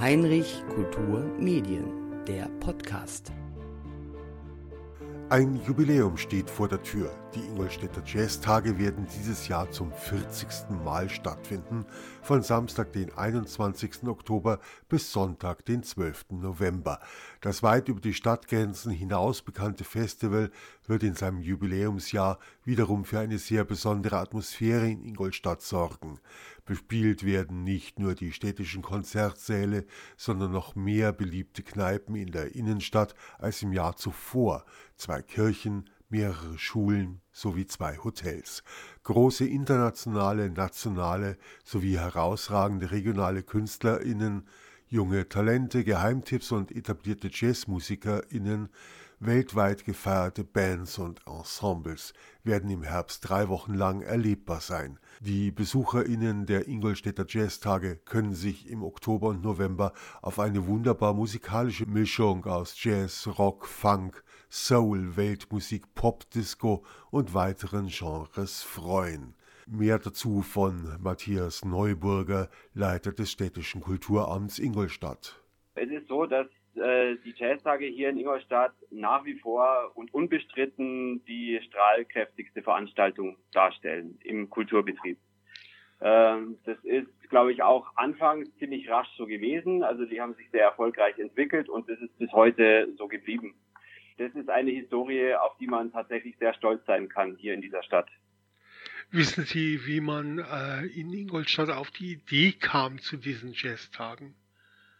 Heinrich Kultur Medien, der Podcast. Ein Jubiläum steht vor der Tür. Die Ingolstädter Jazztage werden dieses Jahr zum 40. Mal stattfinden, von Samstag, den 21. Oktober bis Sonntag, den 12. November. Das weit über die Stadtgrenzen hinaus bekannte Festival wird in seinem Jubiläumsjahr wiederum für eine sehr besondere Atmosphäre in Ingolstadt sorgen. Bespielt werden nicht nur die städtischen Konzertsäle, sondern noch mehr beliebte Kneipen in der Innenstadt als im Jahr zuvor. Zwei Kirchen, mehrere Schulen sowie zwei Hotels. Große internationale, nationale sowie herausragende regionale KünstlerInnen, junge Talente, Geheimtipps und etablierte JazzmusikerInnen Weltweit gefeierte Bands und Ensembles werden im Herbst drei Wochen lang erlebbar sein. Die BesucherInnen der Ingolstädter Jazztage können sich im Oktober und November auf eine wunderbar musikalische Mischung aus Jazz, Rock, Funk, Soul, Weltmusik, Pop, Disco und weiteren Genres freuen. Mehr dazu von Matthias Neuburger, Leiter des städtischen Kulturamts Ingolstadt. Es ist so, dass äh, die Jazztage hier in Ingolstadt nach wie vor und unbestritten die strahlkräftigste Veranstaltung darstellen im Kulturbetrieb. Ähm, das ist, glaube ich, auch anfangs ziemlich rasch so gewesen. Also die haben sich sehr erfolgreich entwickelt und das ist bis heute so geblieben. Das ist eine Historie, auf die man tatsächlich sehr stolz sein kann hier in dieser Stadt. Wissen Sie, wie man äh, in Ingolstadt auf die Idee kam zu diesen Jazztagen?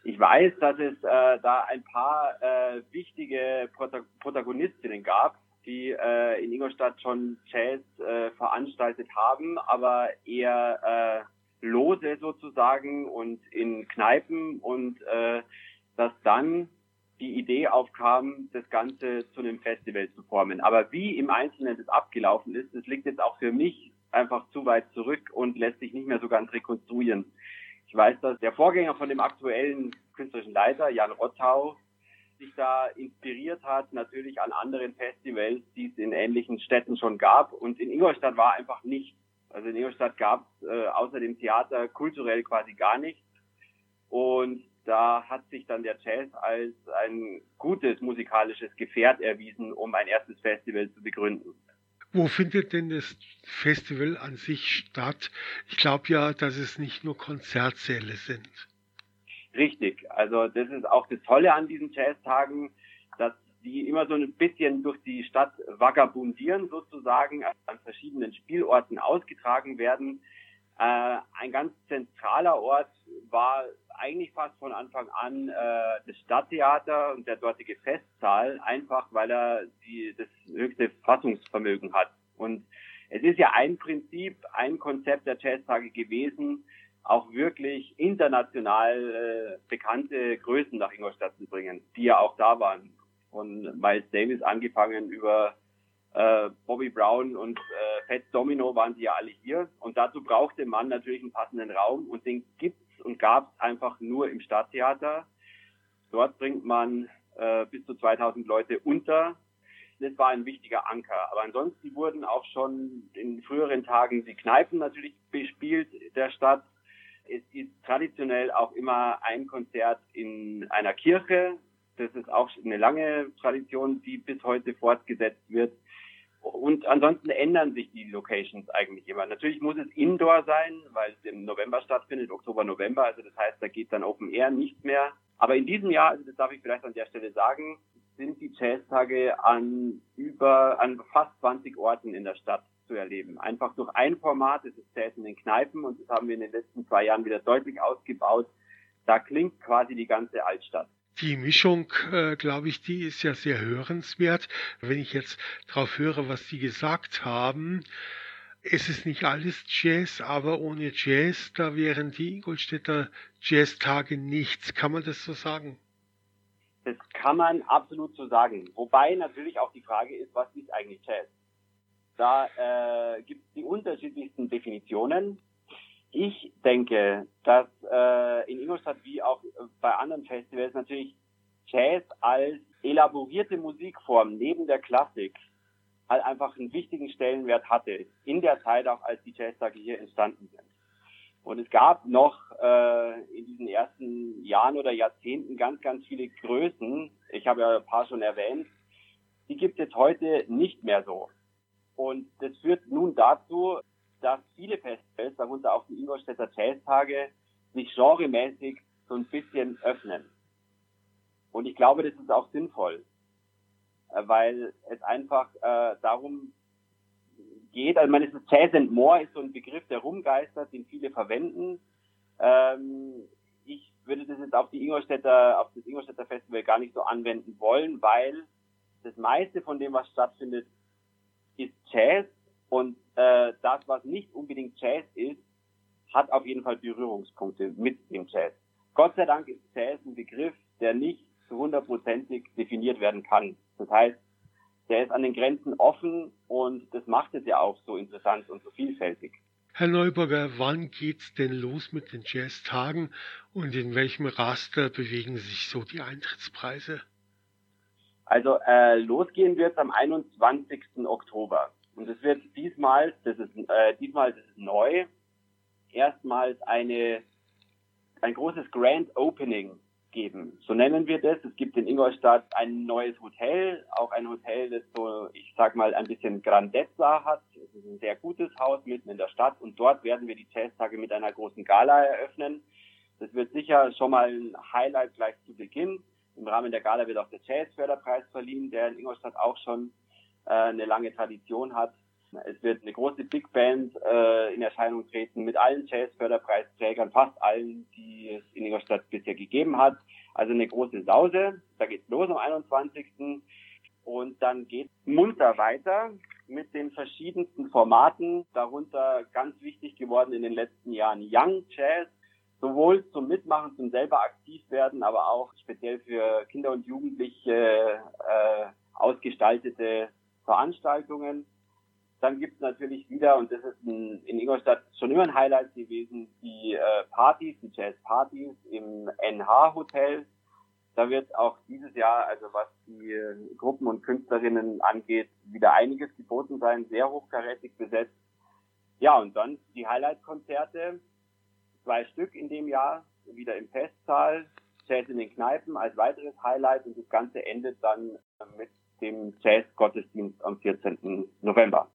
Ich weiß, dass es äh, da ein paar äh, wichtige Prota Protagonistinnen gab, die äh, in Ingolstadt schon Jazz äh, veranstaltet haben, aber eher äh, lose sozusagen und in Kneipen und äh, dass dann die Idee aufkam, das Ganze zu einem Festival zu formen. Aber wie im Einzelnen das abgelaufen ist, das liegt jetzt auch für mich einfach zu weit zurück und lässt sich nicht mehr so ganz rekonstruieren. Ich weiß, dass der Vorgänger von dem aktuellen künstlerischen Leiter, Jan Rottau, sich da inspiriert hat, natürlich an anderen Festivals, die es in ähnlichen Städten schon gab. Und in Ingolstadt war einfach nichts. Also in Ingolstadt gab es äh, außer dem Theater kulturell quasi gar nichts. Und da hat sich dann der Jazz als ein gutes musikalisches Gefährt erwiesen, um ein erstes Festival zu begründen. Wo findet denn das Festival an sich statt? Ich glaube ja, dass es nicht nur Konzertsäle sind. Richtig. Also das ist auch das Tolle an diesen Jazztagen, dass die immer so ein bisschen durch die Stadt vagabundieren sozusagen, an verschiedenen Spielorten ausgetragen werden. Äh, ein ganz zentraler Ort war eigentlich fast von Anfang an äh, das Stadttheater und der dortige Festsaal, einfach weil er die, das höchste Fassungsvermögen hat. Und es ist ja ein Prinzip, ein Konzept der Jazztage gewesen, auch wirklich international äh, bekannte Größen nach Ingolstadt zu bringen, die ja auch da waren. Von Miles Davis angefangen über äh, Bobby Brown und äh, Fats Domino waren sie ja alle hier. Und dazu brauchte man natürlich einen passenden Raum und den gibt's und gab's einfach nur im Stadttheater. Dort bringt man äh, bis zu 2000 Leute unter. Das war ein wichtiger Anker. Aber ansonsten wurden auch schon in früheren Tagen die Kneipen natürlich bespielt der Stadt. Es ist traditionell auch immer ein Konzert in einer Kirche. Das ist auch eine lange Tradition, die bis heute fortgesetzt wird. Und ansonsten ändern sich die Locations eigentlich immer. Natürlich muss es Indoor sein, weil es im November stattfindet, Oktober, November. Also das heißt, da geht dann Open Air nicht mehr. Aber in diesem Jahr, also das darf ich vielleicht an der Stelle sagen, sind die Jazztage an über, an fast 20 Orten in der Stadt zu erleben. Einfach durch ein Format, das ist Jazz in den Kneipen und das haben wir in den letzten zwei Jahren wieder deutlich ausgebaut. Da klingt quasi die ganze Altstadt. Die Mischung, äh, glaube ich, die ist ja sehr hörenswert. Wenn ich jetzt drauf höre, was Sie gesagt haben, es ist nicht alles Jazz, aber ohne Jazz, da wären die Ingolstädter Jazztage nichts. Kann man das so sagen? Das kann man absolut so sagen. Wobei natürlich auch die Frage ist, was ist eigentlich Jazz? Da äh, gibt es die unterschiedlichsten Definitionen. Ich denke, dass äh, in Ingolstadt wie auch bei anderen Festivals natürlich Jazz als elaborierte Musikform neben der Klassik halt einfach einen wichtigen Stellenwert hatte, in der Zeit auch, als die Jazztage hier entstanden sind. Und es gab noch äh, in diesen ersten Jahren oder Jahrzehnten ganz, ganz viele Größen. Ich habe ja ein paar schon erwähnt. Die gibt es heute nicht mehr so. Und das führt nun dazu, dass viele Festivals, darunter auch die Ingolstädter Jazztage, sich genremäßig so ein bisschen öffnen. Und ich glaube, das ist auch sinnvoll, äh, weil es einfach äh, darum geht, also man ist Jazz and More ist so ein Begriff, der rumgeistert, den viele verwenden. Ähm, ich würde das jetzt auf die Ingolstädter, auf das Ingolstädter Festival gar nicht so anwenden wollen, weil das meiste von dem, was stattfindet, ist Jazz und äh, das, was nicht unbedingt Jazz ist, hat auf jeden Fall Berührungspunkte mit dem Jazz. Gott sei Dank ist Jazz ein Begriff, der nicht zu hundertprozentig definiert werden kann. Das heißt, der ist an den Grenzen offen und das macht es ja auch so interessant und so vielfältig. Herr Neuburger, wann geht's denn los mit den Jazztagen und in welchem Raster bewegen sich so die Eintrittspreise? Also äh, losgehen wird am 21. Oktober. Und es wird diesmal, das ist äh, diesmal das ist neu, erstmals eine ein großes Grand Opening geben. So nennen wir das. Es gibt in Ingolstadt ein neues Hotel, auch ein Hotel, das so, ich sag mal, ein bisschen Grandezza hat. Es ist ein sehr gutes Haus mitten in der Stadt und dort werden wir die Jazztage mit einer großen Gala eröffnen. Das wird sicher schon mal ein Highlight gleich zu Beginn. Im Rahmen der Gala wird auch der Jazzförderpreis verliehen, der in Ingolstadt auch schon äh, eine lange Tradition hat. Es wird eine große Big Band äh, in Erscheinung treten mit allen Jazzförderpreisträgern, fast allen, die es in Ingolstadt bisher gegeben hat. Also eine große Sause. Da geht's los am 21. Und dann geht munter weiter mit den verschiedensten Formaten, darunter ganz wichtig geworden in den letzten Jahren Young Jazz, sowohl zum Mitmachen, zum selber aktiv werden, aber auch speziell für Kinder und Jugendliche äh, ausgestaltete Veranstaltungen. Dann gibt es natürlich wieder, und das ist ein, in Ingolstadt schon immer ein Highlight gewesen, die äh, Partys, die Jazz-Partys im NH-Hotel. Da wird auch dieses Jahr, also was die äh, Gruppen und Künstlerinnen angeht, wieder einiges geboten sein, sehr hochkarätig besetzt. Ja, und dann die Highlight-Konzerte, zwei Stück in dem Jahr, wieder im Festsaal, Jazz in den Kneipen als weiteres Highlight und das Ganze endet dann mit dem Jazz-Gottesdienst am 14. November.